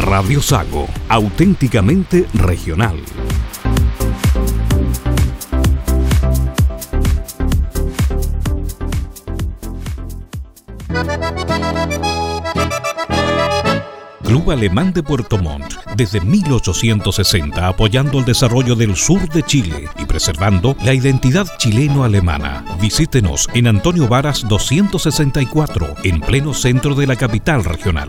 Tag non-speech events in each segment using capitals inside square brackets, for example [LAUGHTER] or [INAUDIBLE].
Radio Sago, auténticamente regional. Club Alemán de Puerto Montt, desde 1860 apoyando el desarrollo del sur de Chile y preservando la identidad chileno-alemana. Visítenos en Antonio Varas 264, en pleno centro de la capital regional.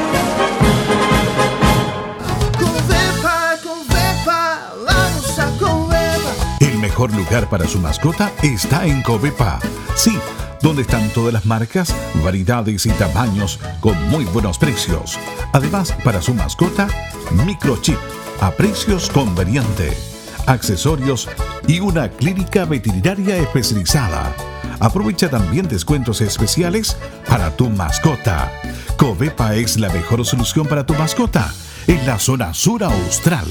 Mejor lugar para su mascota está en Covepa. Sí donde están todas las marcas, variedades y tamaños con muy buenos precios. Además, para su mascota, microchip a precios convenientes, accesorios y una clínica veterinaria especializada. Aprovecha también descuentos especiales para tu mascota. Covepa es la mejor solución para tu mascota en la zona sur austral.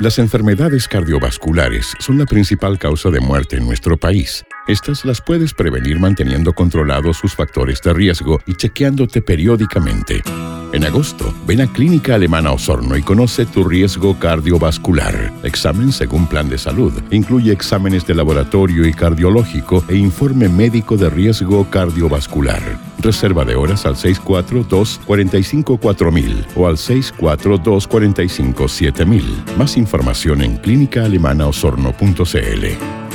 Las enfermedades cardiovasculares son la principal causa de muerte en nuestro país. Estas las puedes prevenir manteniendo controlados sus factores de riesgo y chequeándote periódicamente. En agosto, ven a Clínica Alemana Osorno y conoce tu riesgo cardiovascular. Examen según plan de salud. Incluye exámenes de laboratorio y cardiológico e informe médico de riesgo cardiovascular. Reserva de horas al 642-454000 o al 642-457000. Más información en clínicaalemanaosorno.cl.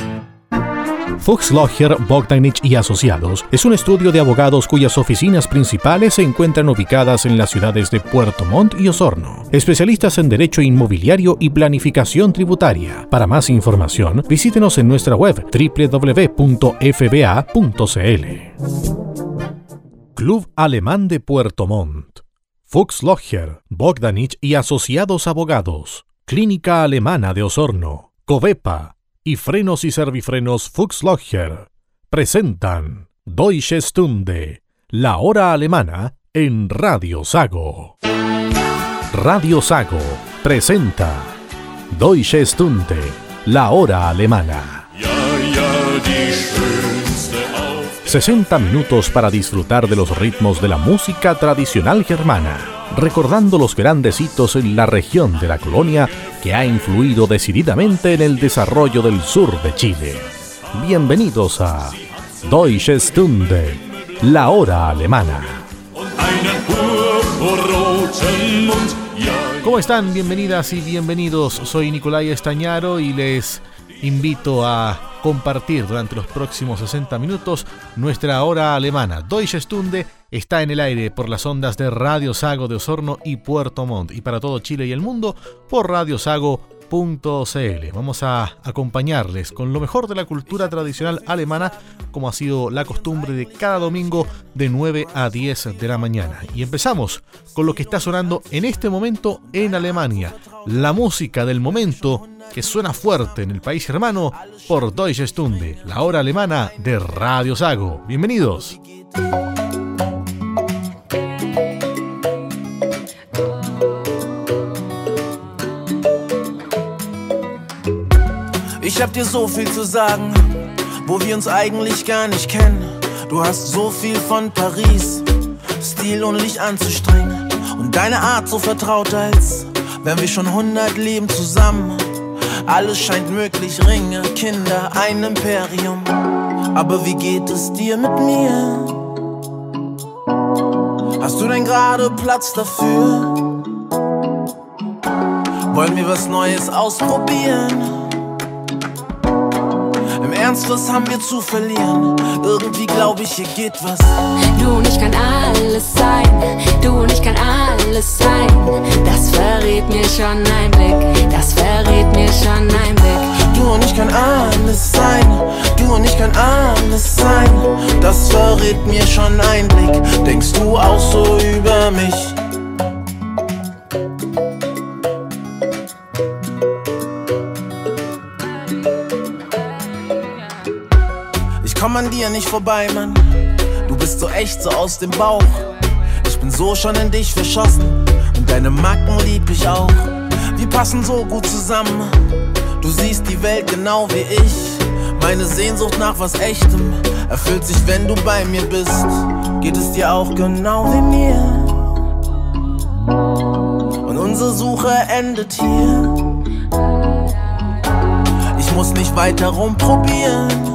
Fuchs Logger, Bogdanich y Asociados es un estudio de abogados cuyas oficinas principales se encuentran ubicadas en las ciudades de Puerto Montt y Osorno. Especialistas en Derecho Inmobiliario y Planificación Tributaria. Para más información, visítenos en nuestra web www.fba.cl. Club Alemán de Puerto Montt. Fuchs Logger, Bogdanich y Asociados Abogados. Clínica Alemana de Osorno. Covepa y frenos y servifrenos Fuchslogger presentan Deutsche Stunde, la hora alemana en Radio Sago. Radio Sago presenta Deutsche Stunde, la hora alemana. 60 minutos para disfrutar de los ritmos de la música tradicional germana, recordando los grandes hitos en la región de la colonia que ha influido decididamente en el desarrollo del sur de Chile. Bienvenidos a Deutsche Stunde, la hora alemana. ¿Cómo están? Bienvenidas y bienvenidos. Soy Nicolai Estañaro y les invito a compartir durante los próximos 60 minutos nuestra hora alemana. Deutsche Stunde está en el aire por las ondas de Radio Sago de Osorno y Puerto Montt y para todo Chile y el mundo por Vamos a acompañarles con lo mejor de la cultura tradicional alemana, como ha sido la costumbre de cada domingo de 9 a 10 de la mañana. Y empezamos con lo que está sonando en este momento en Alemania, la música del momento que suena fuerte en el país hermano por Deutsche Stunde, la hora alemana de Radio Sago. Bienvenidos. Ich hab dir so viel zu sagen, wo wir uns eigentlich gar nicht kennen. Du hast so viel von Paris, Stil und Licht anzustrengen. Und deine Art so vertraut, als wenn wir schon hundert Leben zusammen. Alles scheint möglich, Ringe, Kinder, ein Imperium. Aber wie geht es dir mit mir? Hast du denn gerade Platz dafür? Wollen wir was Neues ausprobieren? Ernst, was haben wir zu verlieren? Irgendwie glaube ich, hier geht was. Du und ich kann alles sein, du und ich kann alles sein. Das verrät mir schon ein Blick, das verrät mir schon ein Blick. Du und ich kann alles sein, du und ich kann alles sein. Das verrät mir schon ein Blick. Denkst du auch so über mich? Komm an dir nicht vorbei, Mann. Du bist so echt, so aus dem Bauch. Ich bin so schon in dich verschossen und deine Macken lieb ich auch. Wir passen so gut zusammen. Du siehst die Welt genau wie ich. Meine Sehnsucht nach was Echtem erfüllt sich, wenn du bei mir bist. Geht es dir auch genau wie mir? Und unsere Suche endet hier. Ich muss nicht weiter rumprobieren.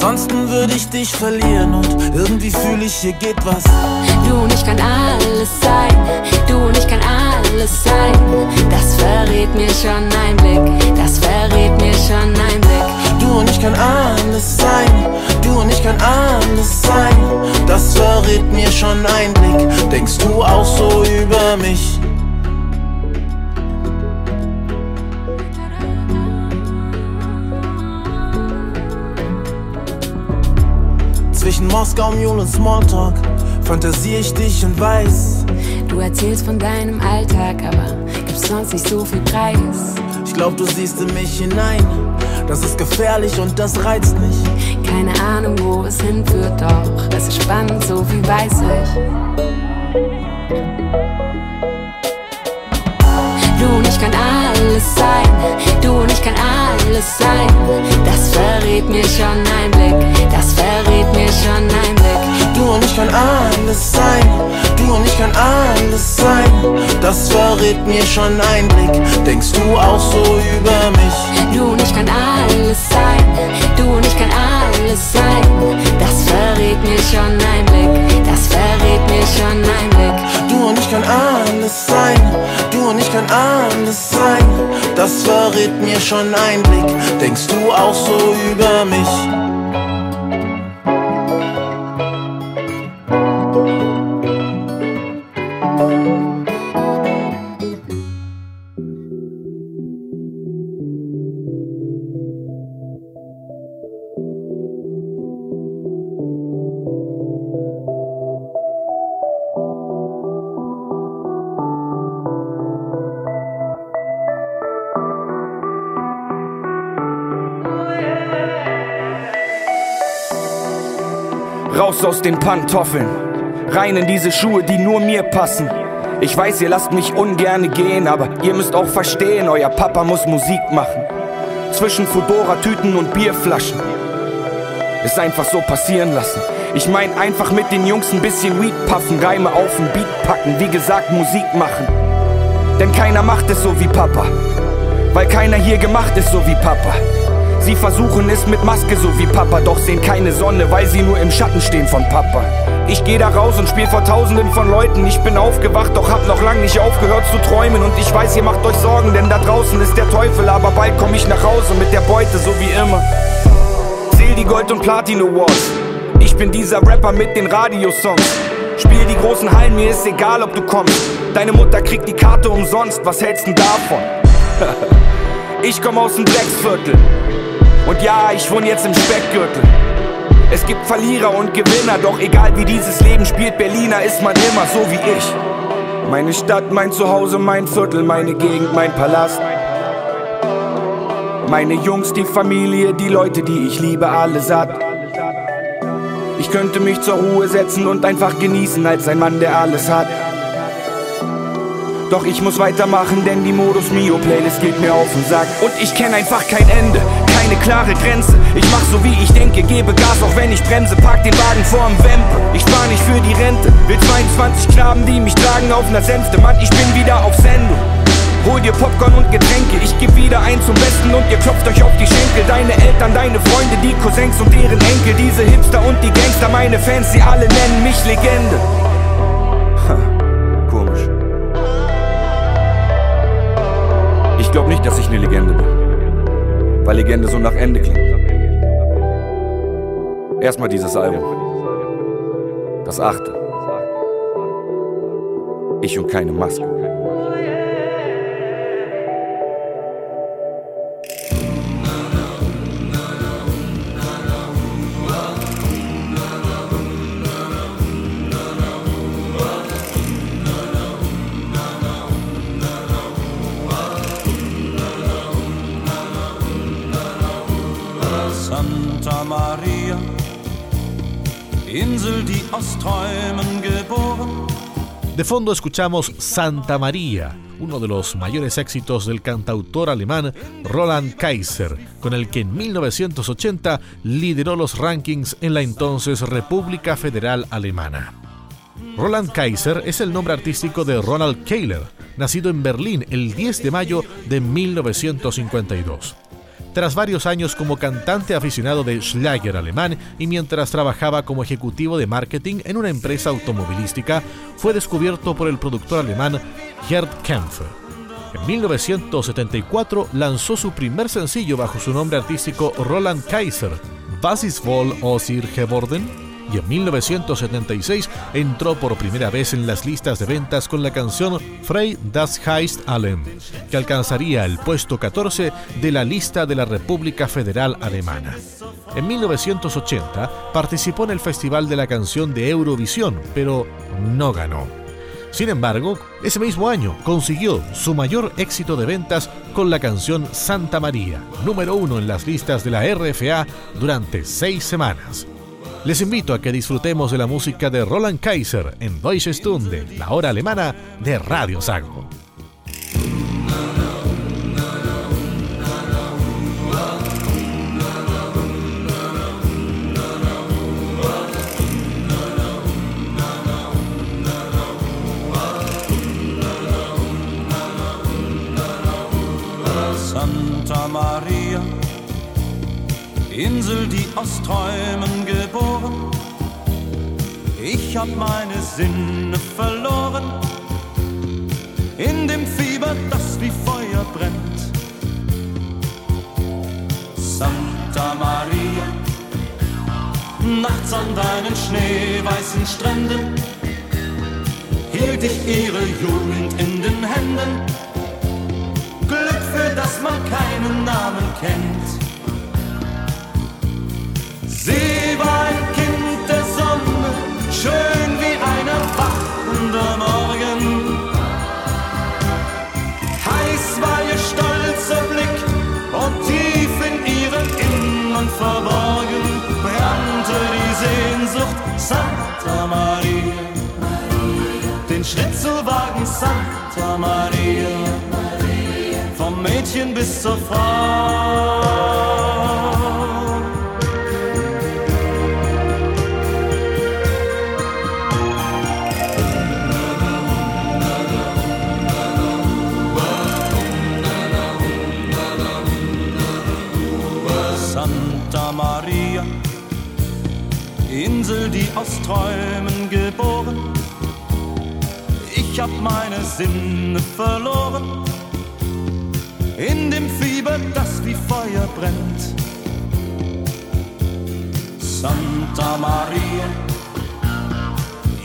Ansonsten würde ich dich verlieren und irgendwie fühle ich, hier geht was. Du und ich kann alles sein, du und ich kann alles sein. Das verrät mir schon ein Blick, das verrät mir schon ein Blick. Du und ich kann alles sein, du und ich kann alles sein. Das verrät mir schon ein Blick. Denkst du auch so über mich? Zwischen Moskau, Mule und Smalltalk fantasiere ich dich und weiß. Du erzählst von deinem Alltag, aber gibst sonst nicht so viel Preis. Ich glaub, du siehst in mich hinein. Das ist gefährlich und das reizt mich. Keine Ahnung, wo es hinführt, doch es ist spannend, so viel weiß ich. Du und ich kann alles sein, du und ich kann alles sein. Das verrät mir schon ein Blick, das verrät mir schon ein Blick. Du und ich kann alles sein, du und ich kann alles sein. Das verrät mir schon ein Blick. Denkst du auch so über mich? Du und ich kann alles sein, du und ich kann alles sein. Das verrät mir schon ein Blick, das verrät mir schon ein Blick. Du und ich kann alles sein, du und ich kann alles sein. Das verrät mir schon ein Blick. Denkst du auch so über mich? Raus aus den Pantoffeln, rein in diese Schuhe, die nur mir passen. Ich weiß, ihr lasst mich ungern gehen, aber ihr müsst auch verstehen, euer Papa muss Musik machen. Zwischen Fudora-Tüten und Bierflaschen. Ist einfach so passieren lassen. Ich mein einfach mit den Jungs ein bisschen Weed puffen, Reime auf den Beat packen, wie gesagt Musik machen. Denn keiner macht es so wie Papa, weil keiner hier gemacht ist so wie Papa. Sie versuchen es mit Maske so wie Papa, doch sehen keine Sonne, weil sie nur im Schatten stehen von Papa. Ich geh da raus und spiel vor tausenden von Leuten. Ich bin aufgewacht, doch hab noch lang nicht aufgehört zu träumen. Und ich weiß, ihr macht euch Sorgen, denn da draußen ist der Teufel. Aber bald komm ich nach Hause mit der Beute, so wie immer. Zähl die Gold- und Platin-Awards. Ich bin dieser Rapper mit den Radiosongs. Spiel die großen Hallen, mir ist egal, ob du kommst. Deine Mutter kriegt die Karte umsonst, was hältst du davon? [LAUGHS] ich komm aus dem Drecksviertel. Und ja, ich wohne jetzt im Speckgürtel. Es gibt Verlierer und Gewinner, doch egal wie dieses Leben spielt, Berliner ist man immer so wie ich. Meine Stadt, mein Zuhause, mein Viertel, meine Gegend, mein Palast. Meine Jungs, die Familie, die Leute, die ich liebe, alle satt. Ich könnte mich zur Ruhe setzen und einfach genießen als ein Mann, der alles hat. Doch ich muss weitermachen, denn die Modus Mio Playlist geht mir auf den Sack. Und ich kenne einfach kein Ende, keine klare Grenze. Ich mach so wie ich denke, gebe Gas, auch wenn ich bremse. Park den Wagen vorm Wempe. Ich spar nicht für die Rente. Will 22 Knaben, die mich tragen auf ner Sänfte. Mann, ich bin wieder auf Sendung. Hol dir Popcorn und Getränke, ich geb wieder ein zum Besten und ihr klopft euch auf die Schenkel. Deine Eltern, deine Freunde, die Cousins und deren Enkel, diese Hipster und die Gangster, meine Fans, sie alle nennen mich Legende. Ha, komisch. Ich glaub nicht, dass ich eine Legende bin. Weil Legende so nach Ende klingt. Erstmal dieses Album. Das achte. Ich und keine Maske. De fondo escuchamos Santa María, uno de los mayores éxitos del cantautor alemán Roland Kaiser, con el que en 1980 lideró los rankings en la entonces República Federal Alemana. Roland Kaiser es el nombre artístico de Ronald Kehler, nacido en Berlín el 10 de mayo de 1952. Tras varios años como cantante aficionado de Schlager alemán y mientras trabajaba como ejecutivo de marketing en una empresa automovilística, fue descubierto por el productor alemán Gerd Kempf. En 1974 lanzó su primer sencillo bajo su nombre artístico Roland Kaiser, Was ist wohl aus geworden? Y en 1976 entró por primera vez en las listas de ventas con la canción Frey das heißt Allen, que alcanzaría el puesto 14 de la lista de la República Federal Alemana. En 1980 participó en el Festival de la Canción de Eurovisión, pero no ganó. Sin embargo, ese mismo año consiguió su mayor éxito de ventas con la canción Santa María, número uno en las listas de la RFA durante seis semanas. Les invito a que disfrutemos de la música de Roland Kaiser en Deutsche Stunde, la hora alemana de Radio Sago. Santa Maria, Insel, die aus. Ich hab meine Sinne verloren in dem Fieber, das wie Feuer brennt. Santa Maria, nachts an deinen schneeweißen Stränden hielt ich ihre Jugend in den Händen. Glück, für das man keinen Namen kennt. Sehnsucht Santa Maria. Den Schritt zu wagen, Santa Maria, vom Mädchen bis zur Frau. Die aus Träumen geboren. Ich hab meine Sinne verloren in dem Fieber, das wie Feuer brennt. Santa Maria,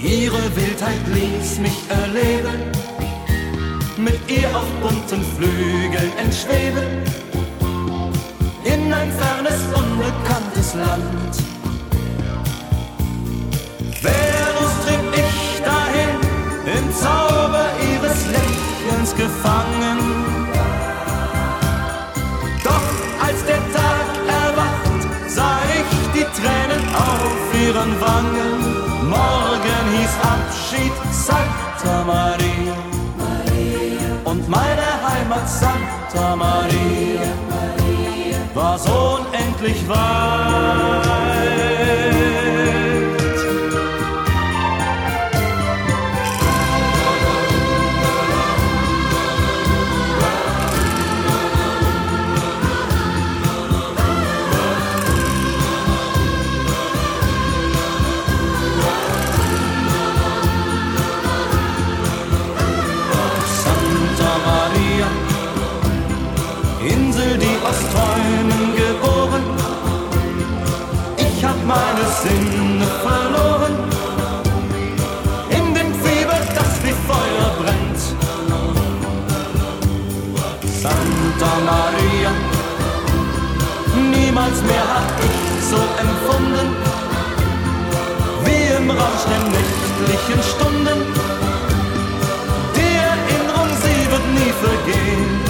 ihre Wildheit ließ mich erleben, mit ihr auf bunten Flügeln entschweben in ein fernes, unbekanntes Land. Venus trieb ich dahin, im Zauber ihres Lächelns gefangen. Doch als der Tag erwacht, sah ich die Tränen auf ihren Wangen. Morgen hieß Abschied Santa Maria. Und meine Heimat Santa Maria war so unendlich weit. Träumen geboren. Ich hab meine Sinne verloren. In dem Fieber, das wie Feuer brennt. Santa Maria, niemals mehr hab ich so empfunden. Wie im Rausch der nächtlichen Stunden. Die Erinnerung, sie wird nie vergehen.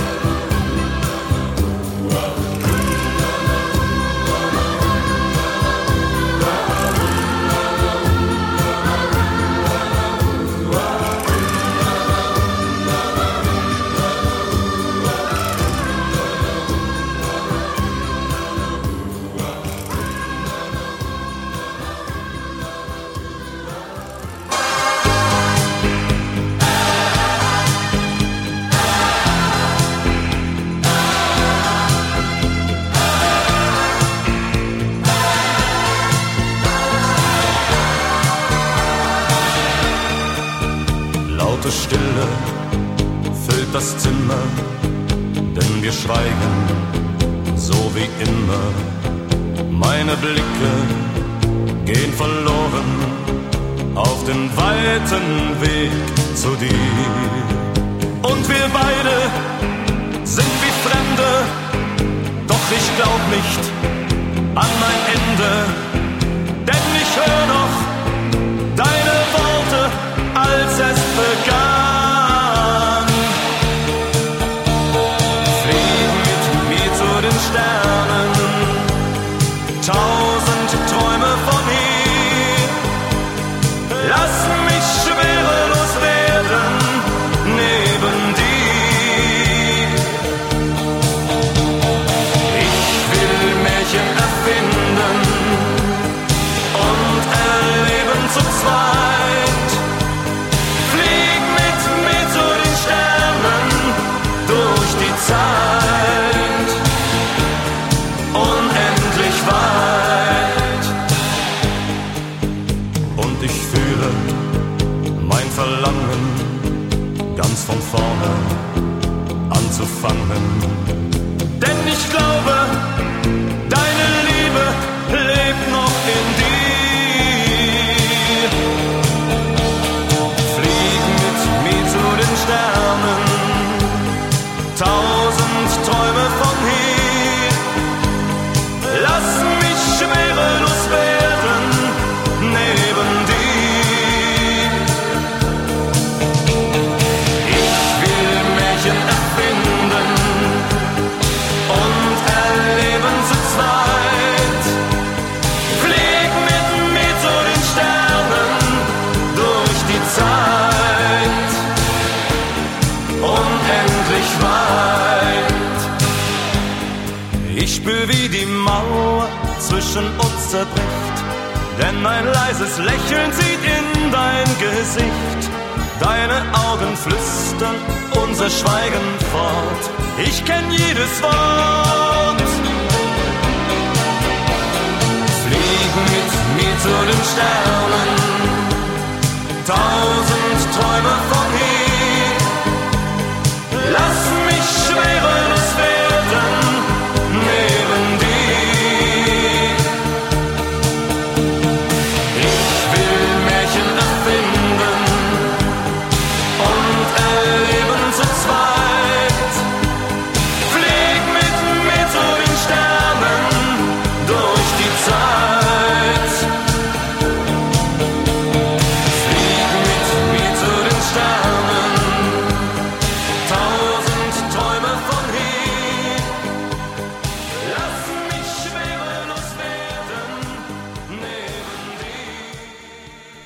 zerbricht. Denn mein leises Lächeln sieht in dein Gesicht. Deine Augen flüstern unser Schweigen fort. Ich kenn jedes Wort. Flieg mit mir zu den Sternen. Tausend Träume von mir. Lass mich schweren, es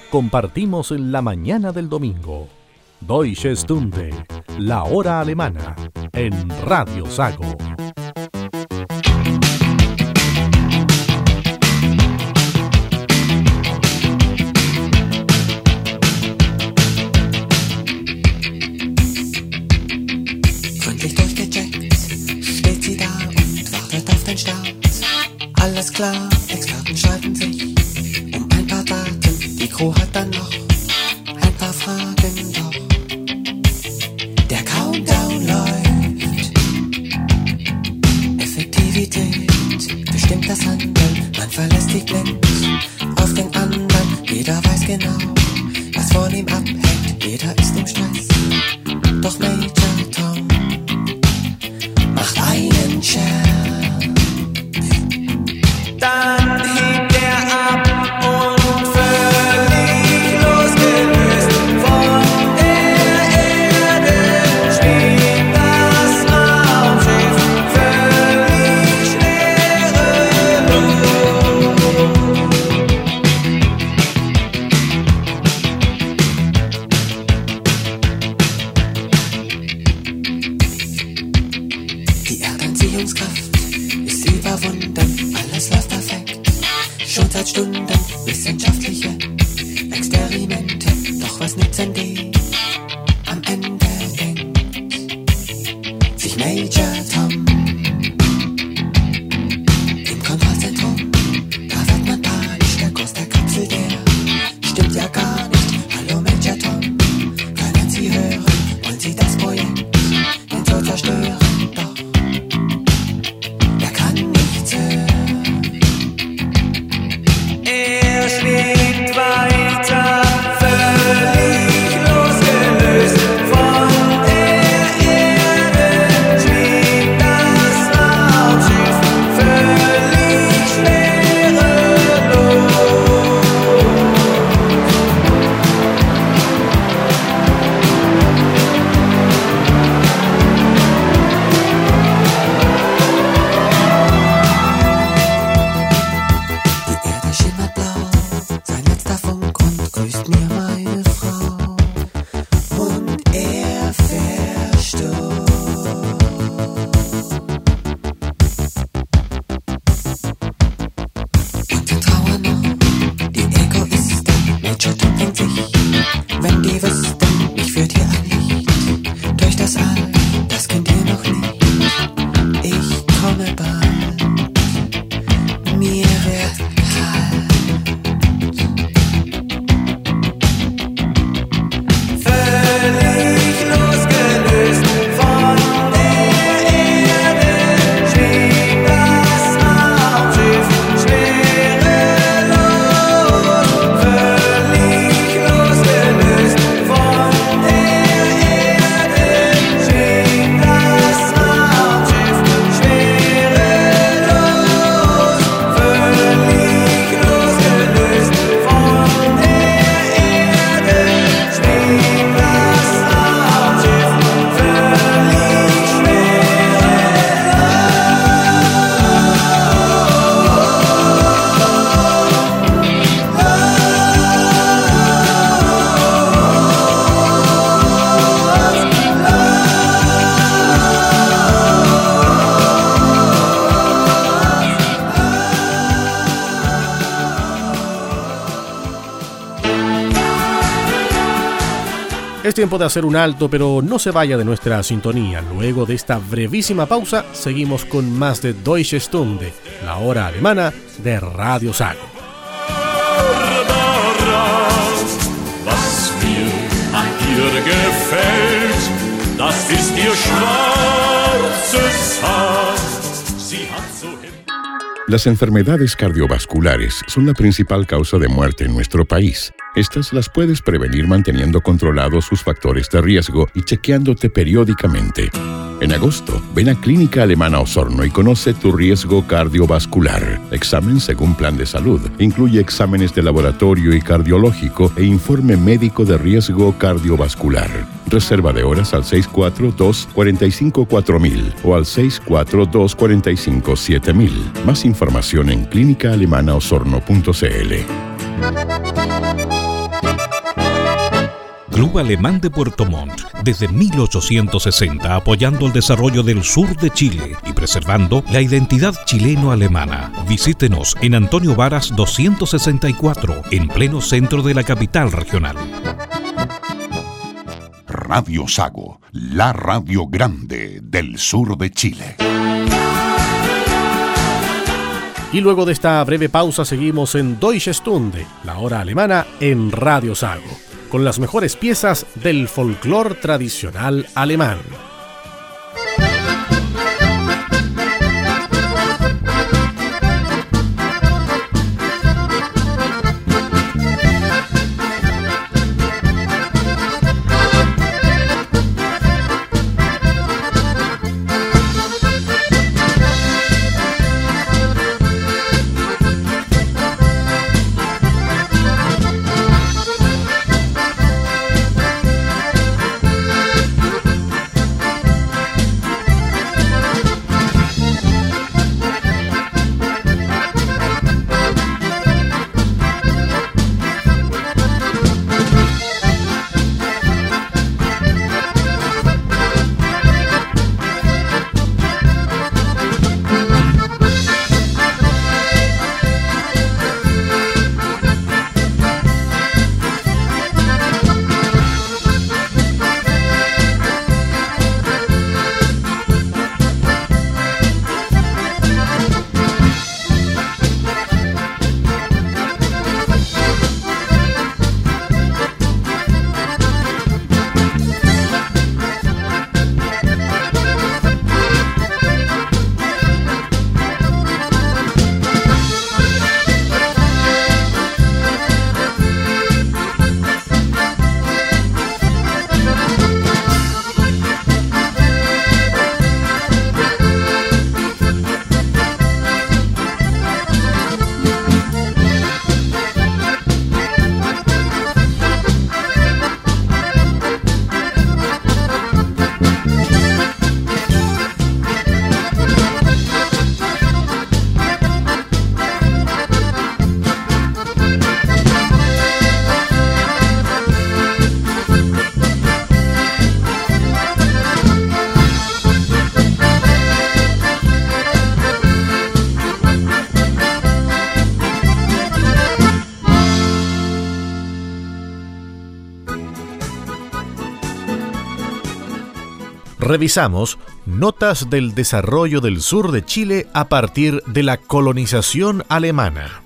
compartimos en la mañana del domingo. Deutsche Stunde, la hora alemana, en Radio Sago. Klar. Tiempo de hacer un alto, pero no se vaya de nuestra sintonía. Luego de esta brevísima pausa, seguimos con más de Deutsche Stunde, la hora alemana de Radio Sago. Las enfermedades cardiovasculares son la principal causa de muerte en nuestro país. Estas las puedes prevenir manteniendo controlados sus factores de riesgo y chequeándote periódicamente. En agosto, ven a Clínica Alemana Osorno y conoce tu riesgo cardiovascular. Examen según plan de salud. Incluye exámenes de laboratorio y cardiológico e informe médico de riesgo cardiovascular. Reserva de horas al 642-454000 o al 642-457000. Más información en clínicaalemanaosorno.cl. Club Alemán de Puerto Montt, desde 1860 apoyando el desarrollo del sur de Chile y preservando la identidad chileno-alemana. Visítenos en Antonio Varas 264, en pleno centro de la capital regional. Radio Sago, la radio grande del sur de Chile. Y luego de esta breve pausa seguimos en Deutsche Stunde, la hora alemana en Radio Sago con las mejores piezas del folclore tradicional alemán. Revisamos notas del desarrollo del sur de Chile a partir de la colonización alemana.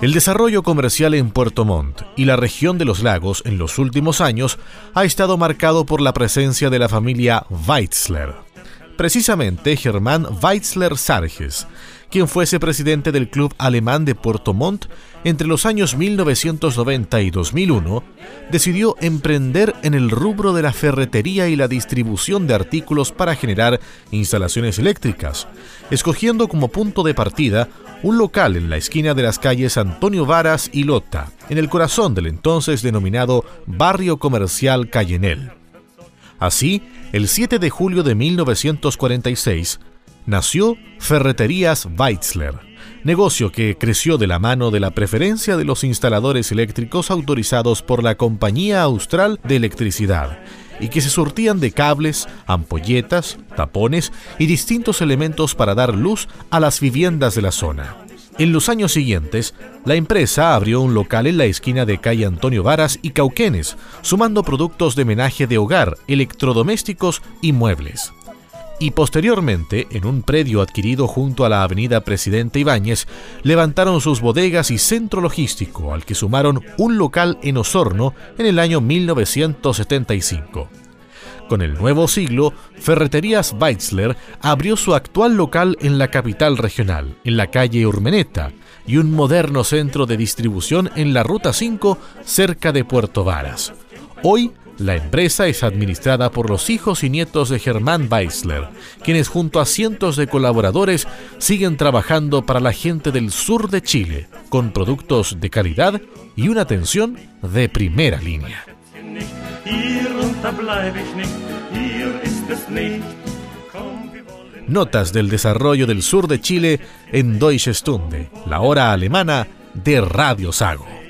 El desarrollo comercial en Puerto Montt y la región de los lagos en los últimos años ha estado marcado por la presencia de la familia Weitzler. Precisamente Germán Weitzler Sarges, quien fuese presidente del Club Alemán de Puerto Montt entre los años 1990 y 2001, decidió emprender en el rubro de la ferretería y la distribución de artículos para generar instalaciones eléctricas, escogiendo como punto de partida un local en la esquina de las calles Antonio Varas y Lota, en el corazón del entonces denominado Barrio Comercial Cayenel. Así, el 7 de julio de 1946, nació Ferreterías Weitzler, negocio que creció de la mano de la preferencia de los instaladores eléctricos autorizados por la Compañía Austral de Electricidad y que se surtían de cables, ampolletas, tapones y distintos elementos para dar luz a las viviendas de la zona. En los años siguientes, la empresa abrió un local en la esquina de calle Antonio Varas y Cauquenes, sumando productos de menaje de hogar, electrodomésticos y muebles y posteriormente, en un predio adquirido junto a la avenida Presidente Ibáñez, levantaron sus bodegas y centro logístico, al que sumaron un local en Osorno en el año 1975. Con el nuevo siglo, Ferreterías Weitzler abrió su actual local en la capital regional, en la calle Urmeneta, y un moderno centro de distribución en la Ruta 5, cerca de Puerto Varas. Hoy la empresa es administrada por los hijos y nietos de Germán Weissler, quienes junto a cientos de colaboradores siguen trabajando para la gente del sur de Chile, con productos de calidad y una atención de primera línea. Notas del desarrollo del sur de Chile en Deutsche Stunde, la hora alemana de Radio Sago.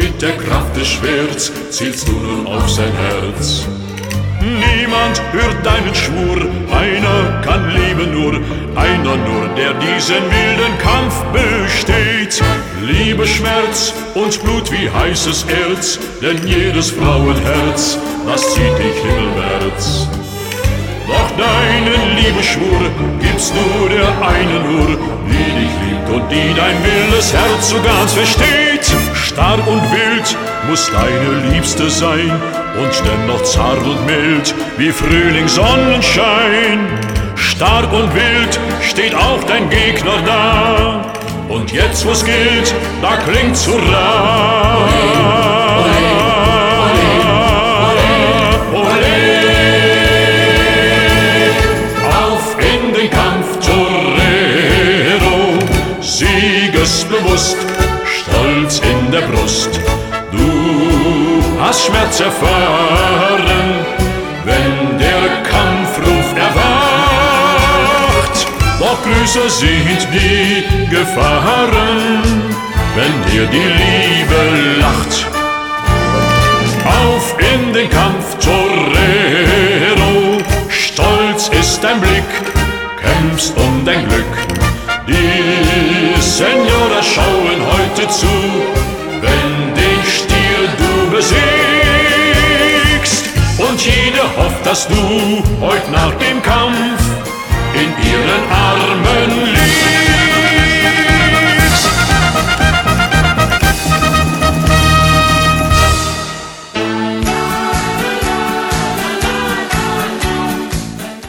Mit der Kraft des Schwerts zielst du nun auf sein Herz. Niemand hört deinen Schwur, einer kann lieben nur, einer nur, der diesen wilden Kampf besteht. Liebe, Schmerz und Blut wie heißes Erz, denn jedes Frauenherz, das zieht dich himmelwärts. Doch deinen Liebeschwur gibt's nur der eine nur, und die dein wildes Herz so ganz versteht. Stark und wild muss deine Liebste sein und dennoch zart und mild wie Frühlingssonnenschein. Stark und wild steht auch dein Gegner da. Und jetzt, wo's gilt, da klingt's Hurra! Siegesbewusst, Stolz in der Brust. Du hast Schmerz erfahren, wenn der Kampfruf erwacht. Doch größer sind die Gefahren, wenn dir die Liebe lacht. Auf in den Kampf, Torero, stolz ist dein Blick, kämpfst um dein Glück. Die Senora schauen heute zu, wenn den Stier du besiegst. Und jeder hofft, dass du heut nach dem Kampf in ihren Armen liegst.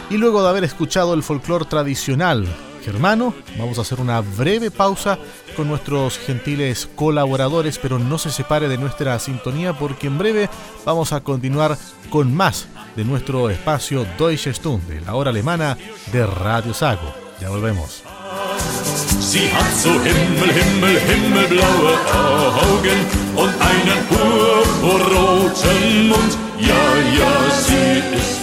Y luego de haber escuchado el folclore tradicional germano, vamos a hacer una breve pausa con nuestros gentiles colaboradores, pero no se separe de nuestra sintonía porque en breve vamos a continuar con más de nuestro espacio Deutsche Stunde, la hora alemana de Radio Sago. Ya volvemos. Sie hat so Himmel, Himmel, himmelblaue Augen und einen purpurroten Mund. Ja, ja, sie ist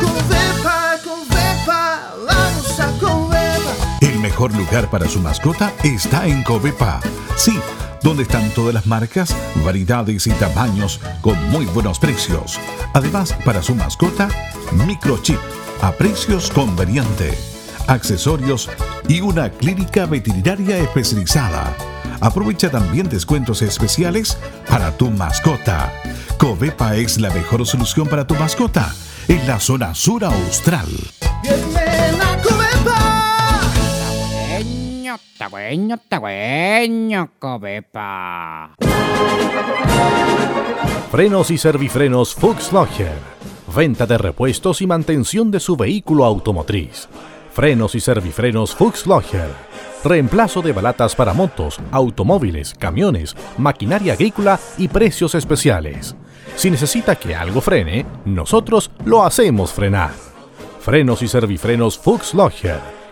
Covepa, Covepa, vamos a Covepa. El mejor lugar para su mascota está en Covepa. Sí, donde están todas las marcas, variedades y tamaños con muy buenos precios. Además, para su mascota, microchip a precios conveniente, accesorios y una clínica veterinaria especializada. Aprovecha también descuentos especiales para tu mascota. Covepa es la mejor solución para tu mascota en la zona sur austral. Tagüeño, tagüeño, tagüeño, cobepa. Frenos y servifrenos Fuchs Logger. Venta de repuestos y mantención de su vehículo automotriz. Frenos y servifrenos Fuchs Logger. Reemplazo de balatas para motos, automóviles, camiones, maquinaria agrícola y precios especiales. Si necesita que algo frene, nosotros lo hacemos frenar. Frenos y servifrenos Fuchs Logger.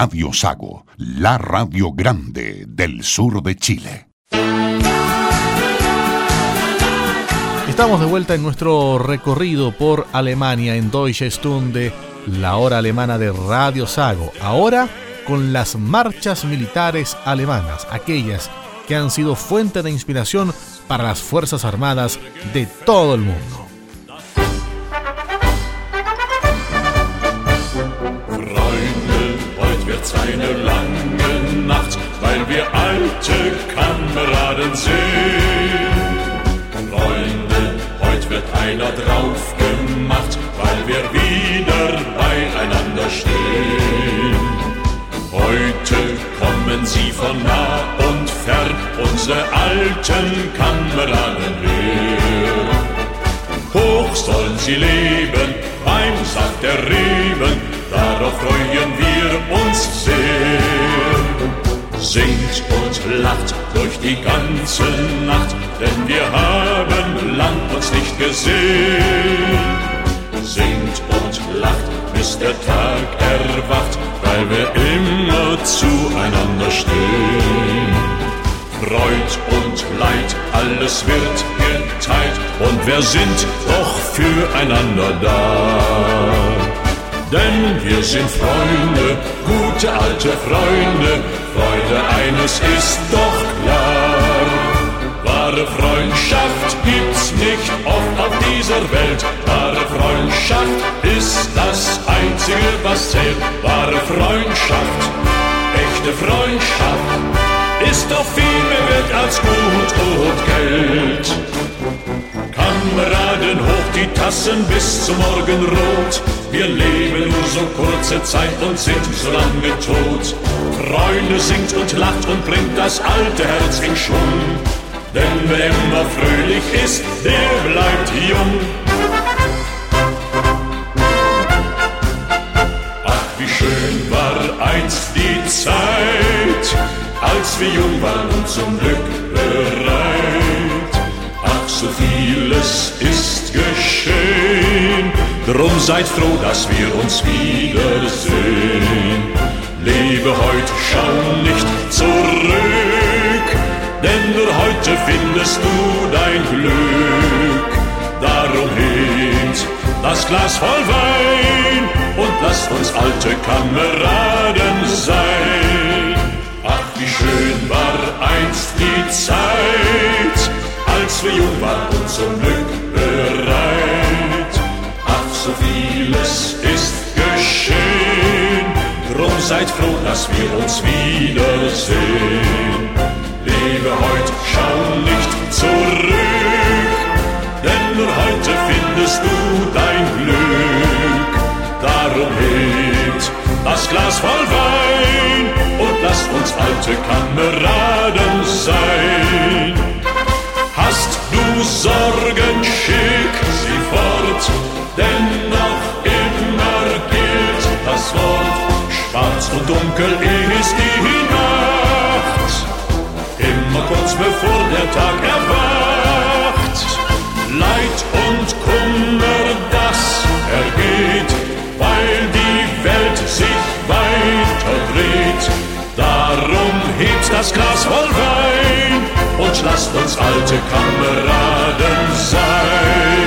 Radio Sago, la radio grande del sur de Chile. Estamos de vuelta en nuestro recorrido por Alemania en Deutsche Stunde, la hora alemana de Radio Sago. Ahora con las marchas militares alemanas, aquellas que han sido fuente de inspiración para las Fuerzas Armadas de todo el mundo. Eine lange Nacht, weil wir alte Kameraden sind. Freunde, heute wird einer drauf gemacht, weil wir wieder beieinander stehen. Heute kommen sie von nah und fern, unsere alten Kameraden her. Hoch sollen sie leben, beim Saft der Reben, darauf freuen wir uns sehr. Singt und lacht durch die ganze Nacht, denn wir haben lang uns nicht gesehen. Singt und lacht, bis der Tag erwacht, weil wir immer zueinander stehen. Freud und Leid, alles wird geteilt und wir sind doch füreinander da. Denn wir sind Freunde, gute alte Freunde, Freude eines ist doch klar. Wahre Freundschaft gibt's nicht oft auf dieser Welt. Wahre Freundschaft ist das Einzige, was zählt. Wahre Freundschaft, echte Freundschaft ist doch viel mehr wert als Gut und Geld. Kameraden, hoch die Tassen bis zum Morgenrot. Wir leben nur so kurze Zeit und sind so lange tot. Freunde singt und lacht und bringt das alte Herz in Schwung. Denn wer immer fröhlich ist, der bleibt jung. Ach, wie schön war einst die Zeit, als wir jung waren und zum Glück bereit. So vieles ist geschehen Drum seid froh, dass wir uns wiedersehen. Lebe heute, schau nicht zurück, denn nur heute findest du dein Glück. Darum hebt das Glas voll Wein und lasst uns alte Kameraden sein. Ach, wie schön war einst die Zeit, als wir jung waren und zum Glück bereit so vieles ist geschehen. Drum seid froh, dass wir uns wiedersehen. Lebe heute, schau nicht zurück, denn nur heute findest du dein Glück. Darum hebt das Glas voll Wein und lasst uns alte Kameraden sein. Sorgen, schick sie fort, denn noch immer gilt das Wort. Schwarz und dunkel ist die Nacht, immer kurz bevor der Tag erwacht. Leid und Kummer, das ergeht, weil die Welt sich weiter dreht. Darum hebt das Glas voll Wein und lasst uns alte Kameraden sein.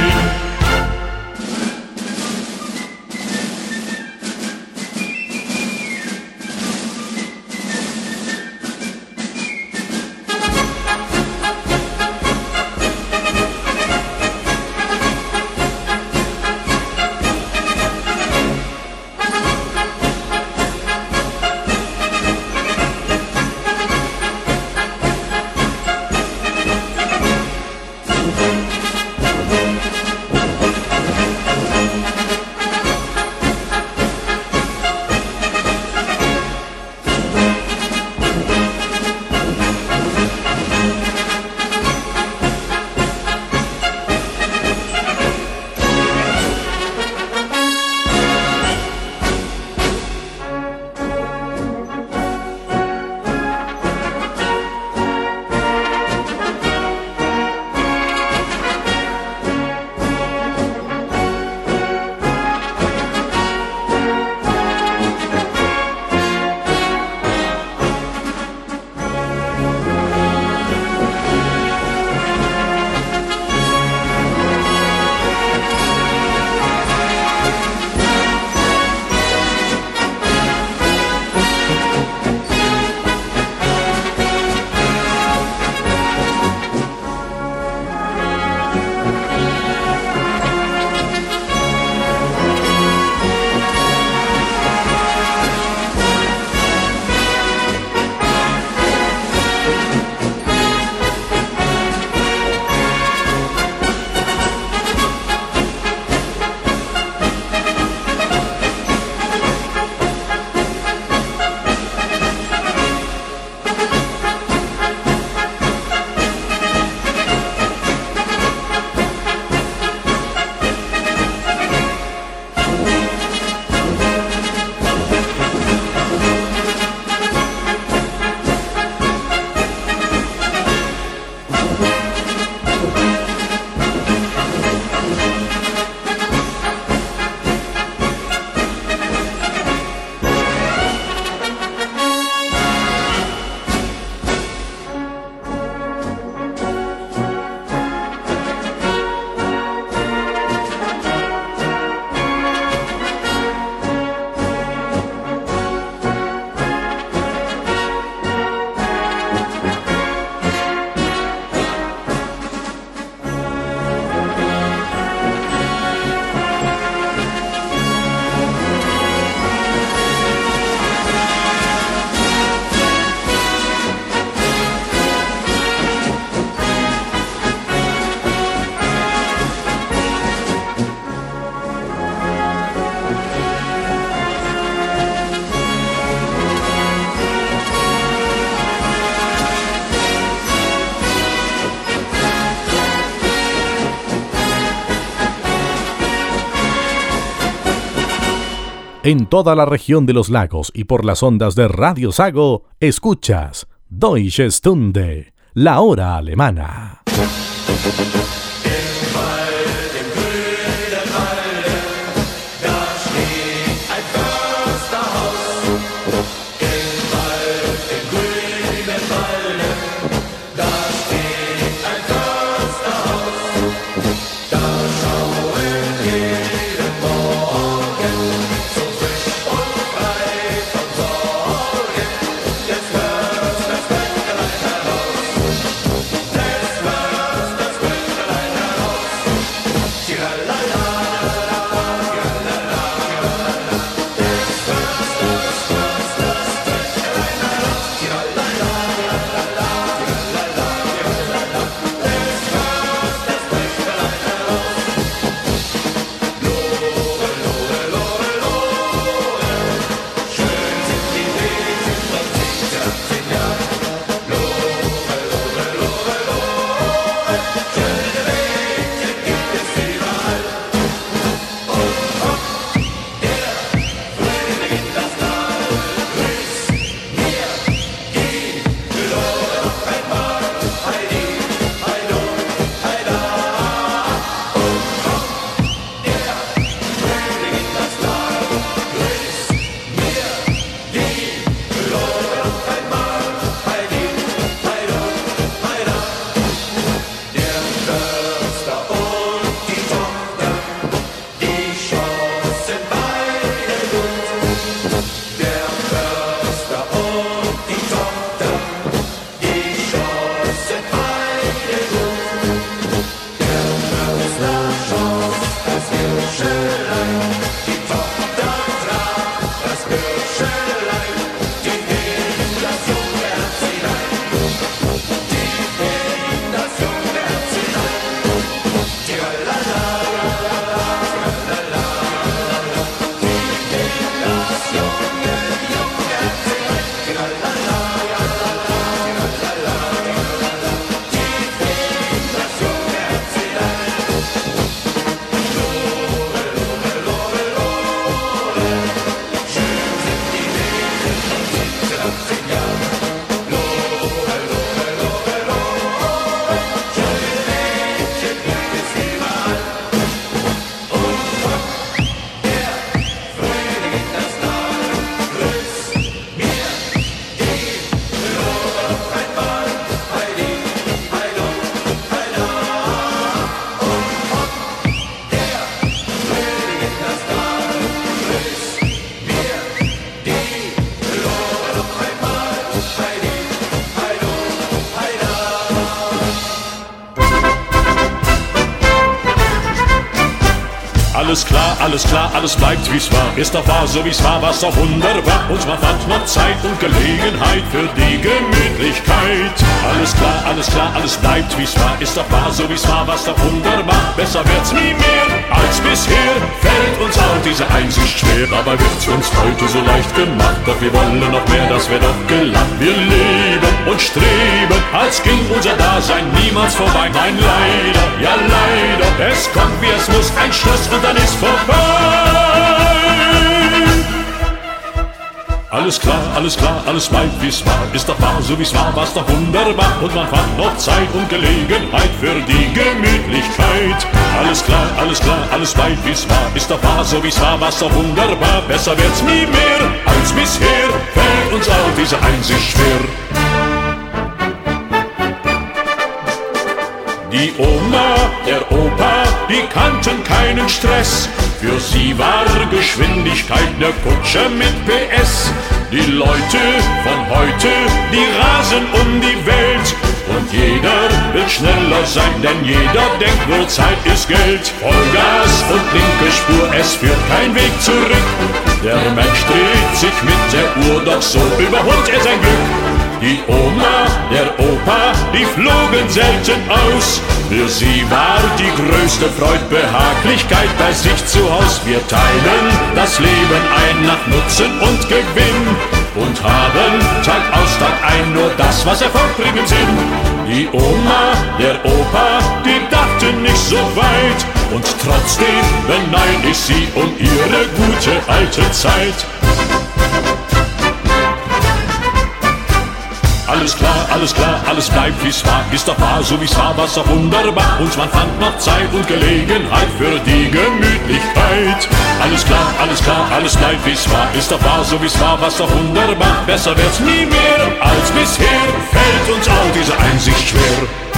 En toda la región de los lagos y por las ondas de Radio Sago, escuchas Deutsche Stunde, la hora alemana. Alles klar, alles bleibt wie's war. Ist doch wahr, so wie's war, war's doch wunderbar. Und man fand noch Zeit und Gelegenheit für die Gemütlichkeit. Alles klar, alles klar, alles bleibt wie's war. Ist doch wahr, so wie's war, war's doch wunderbar. Besser wird's nie mehr als bisher. Fällt uns auch diese Einsicht schwer. Dabei wird's uns heute so leicht gemacht. Doch wir wollen noch mehr, das wär doch gelacht. Wir leben und streben, als ging unser Dasein niemals vorbei. Nein, leider, ja leider, es kommt wie es muss, ein Schluss und dann ist vorbei. Alles klar, alles klar, alles bleibt wie's war. Ist doch wahr, so wie's war, war's doch wunderbar. Und man fand noch Zeit und Gelegenheit für die Gemütlichkeit. Alles klar, alles klar, alles bleibt wie's war. Ist doch wahr, so wie's war, war's doch wunderbar. Besser wird's nie mehr als bisher. Fällt uns auch diese Einsicht schwer. Die Oma, der Opa, die kannten keinen Stress. Für sie war Geschwindigkeit ne Kutsche mit PS. Die Leute von heute, die rasen um die Welt. Und jeder will schneller sein, denn jeder denkt nur Zeit ist Geld. Vollgas und linke Spur, es führt kein Weg zurück. Der Mensch dreht sich mit der Uhr, doch so überholt er sein Glück. Die Oma, der Opa, die flogen selten aus. Für sie war die größte Freud Behaglichkeit bei sich zu Haus. Wir teilen das Leben ein nach Nutzen und Gewinn und haben Tag aus Tag ein nur das, was Erfolg bringen Sinn. Die Oma, der Opa, die dachten nicht so weit. Und trotzdem beneide ich sie um ihre gute alte Zeit. Alles klar, alles klar, alles bleibt wie's war. Ist doch wahr, so wie's war, war's doch wunderbar. Und man fand noch Zeit und Gelegenheit für die Gemütlichkeit. Alles klar, alles klar, alles bleibt wie's war. Ist doch wahr, so wie's war, war's doch wunderbar. Besser wird's nie mehr als bisher. Fällt uns all diese Einsicht schwer.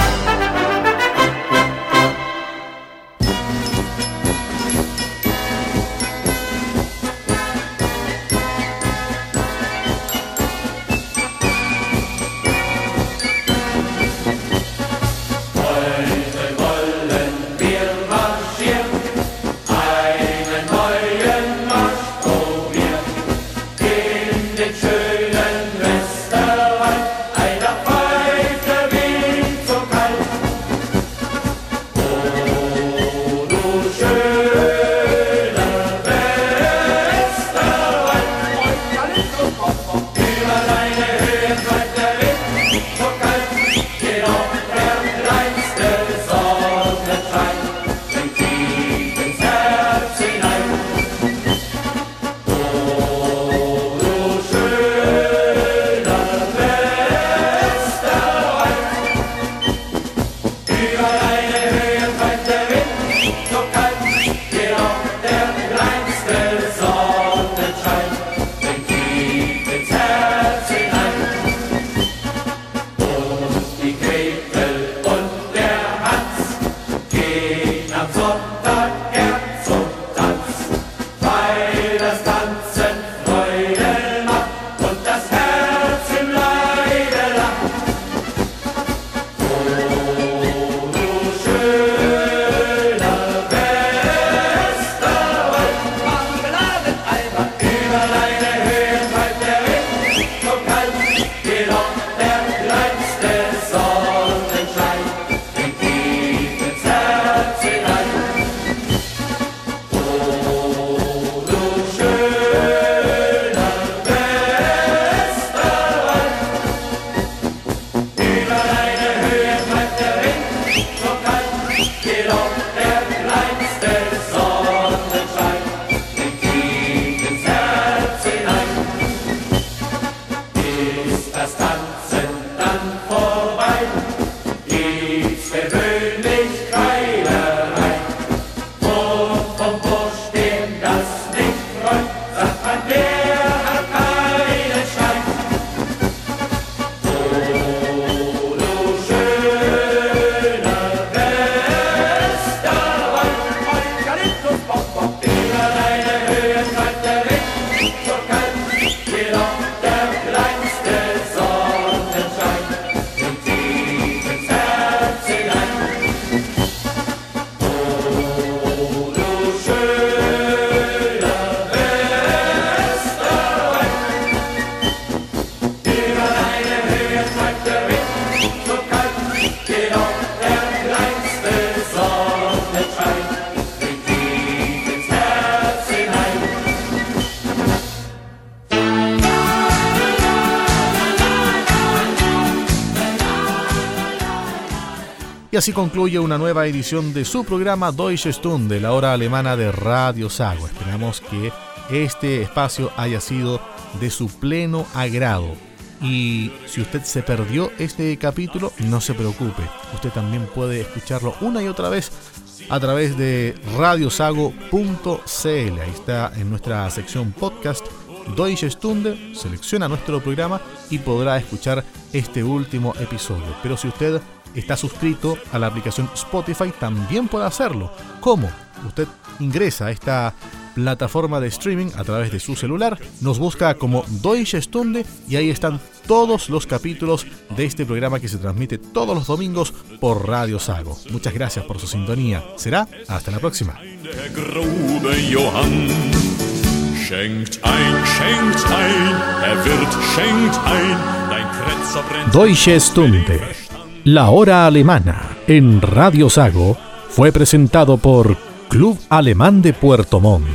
what así concluye una nueva edición de su programa Deutsche Stunde, la hora alemana de Radio Sago. Esperamos que este espacio haya sido de su pleno agrado. Y si usted se perdió este capítulo, no se preocupe. Usted también puede escucharlo una y otra vez a través de radiosago.cl. Ahí está en nuestra sección podcast Deutsche Stunde, selecciona nuestro programa y podrá escuchar este último episodio. Pero si usted está suscrito a la aplicación Spotify, también puede hacerlo. ¿Cómo? Usted ingresa a esta plataforma de streaming a través de su celular, nos busca como Deutsche Stunde y ahí están todos los capítulos de este programa que se transmite todos los domingos por Radio Sago. Muchas gracias por su sintonía. Será hasta la próxima. Deutsche Stunde la hora alemana en Radio Sago fue presentado por Club Alemán de Puerto Montt,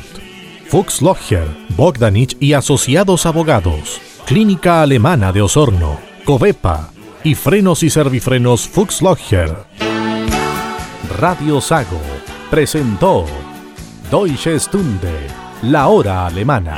Fuchs Logger, Bogdanich y Asociados Abogados, Clínica Alemana de Osorno, Covepa y Frenos y Servifrenos Fuchs Logger. Radio Sago presentó Deutsche Stunde, la hora alemana.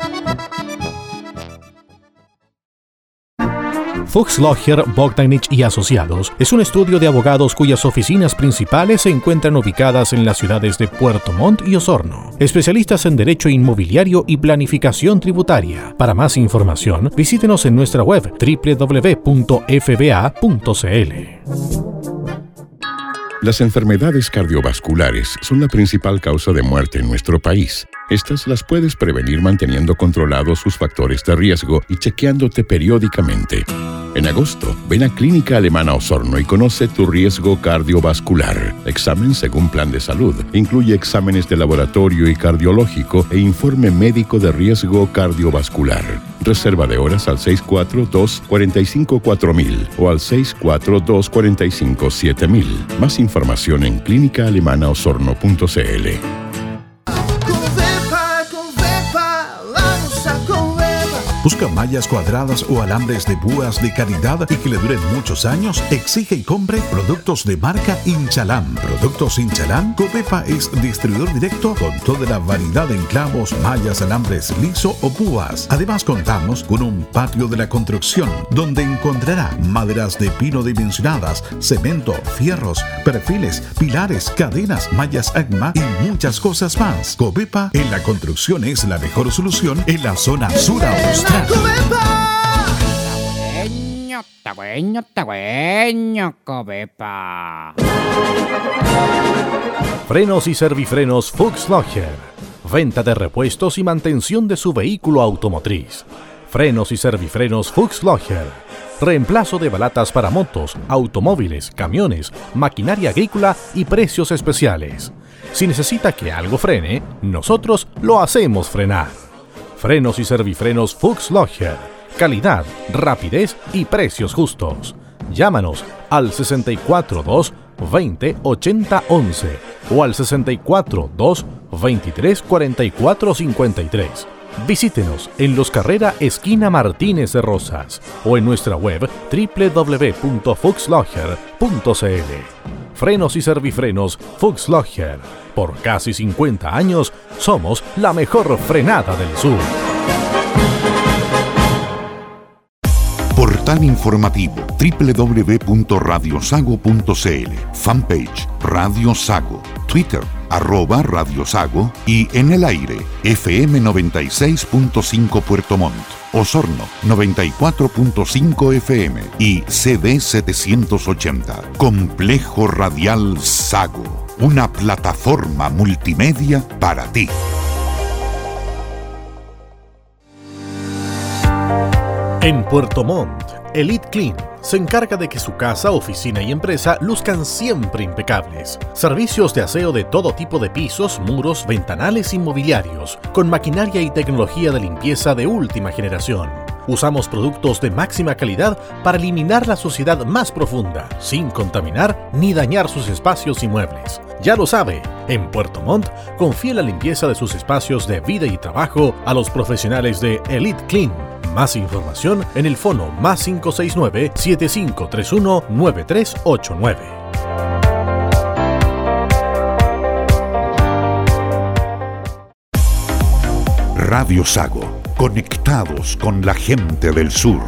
Fuchs Logger, Bogdanich y Asociados es un estudio de abogados cuyas oficinas principales se encuentran ubicadas en las ciudades de Puerto Montt y Osorno. Especialistas en derecho inmobiliario y planificación tributaria. Para más información, visítenos en nuestra web www.fba.cl. Las enfermedades cardiovasculares son la principal causa de muerte en nuestro país. Estas las puedes prevenir manteniendo controlados sus factores de riesgo y chequeándote periódicamente. En agosto, ven a Clínica Alemana Osorno y conoce tu riesgo cardiovascular. Examen según plan de salud. Incluye exámenes de laboratorio y cardiológico e informe médico de riesgo cardiovascular. Reserva de horas al 642-454000 o al 642-457000. Más información en clínicaalemanaosorno.cl. ¿Busca mallas cuadradas o alambres de púas de calidad y que le duren muchos años? Exige y compre productos de marca Inchalam. Productos Inchalam, Copepa es distribuidor directo con toda la variedad de clavos, mallas, alambres liso o púas. Además contamos con un patio de la construcción donde encontrará maderas de pino dimensionadas, cemento, fierros, perfiles, pilares, cadenas, mallas ACMA y muchas cosas más. Copepa en la construcción es la mejor solución en la zona sur. Tagüeño, tagüeño, cobepa. Frenos y servifrenos Fuchs Logger. Venta de repuestos y mantención de su vehículo automotriz. Frenos y servifrenos Fuchs Logger. Reemplazo de balatas para motos, automóviles, camiones, maquinaria agrícola y precios especiales. Si necesita que algo frene, nosotros lo hacemos frenar. Frenos y servifrenos Fuchs. Calidad, rapidez y precios justos. Llámanos al 642 20 80 11 o al 642 23 44 53. Visítenos en Los Carrera Esquina Martínez de Rosas o en nuestra web www.fuxlogger.cl. Frenos y servifrenos Fuchs Logger. Por casi 50 años somos la mejor frenada del sur. Portal informativo www.radiosago.cl Fanpage Radio Sago Twitter arroba Radio Sago y en el aire FM 96.5 Puerto Montt Osorno 94.5 FM y CD 780 Complejo Radial Sago una plataforma multimedia para ti. En Puerto Montt, Elite Clean se encarga de que su casa, oficina y empresa luzcan siempre impecables. Servicios de aseo de todo tipo de pisos, muros, ventanales inmobiliarios, con maquinaria y tecnología de limpieza de última generación. Usamos productos de máxima calidad para eliminar la suciedad más profunda, sin contaminar ni dañar sus espacios y muebles. Ya lo sabe, en Puerto Montt confía la limpieza de sus espacios de vida y trabajo a los profesionales de Elite Clean. Más información en el fono más 569-7531-9389. Radio Sago, conectados con la gente del sur.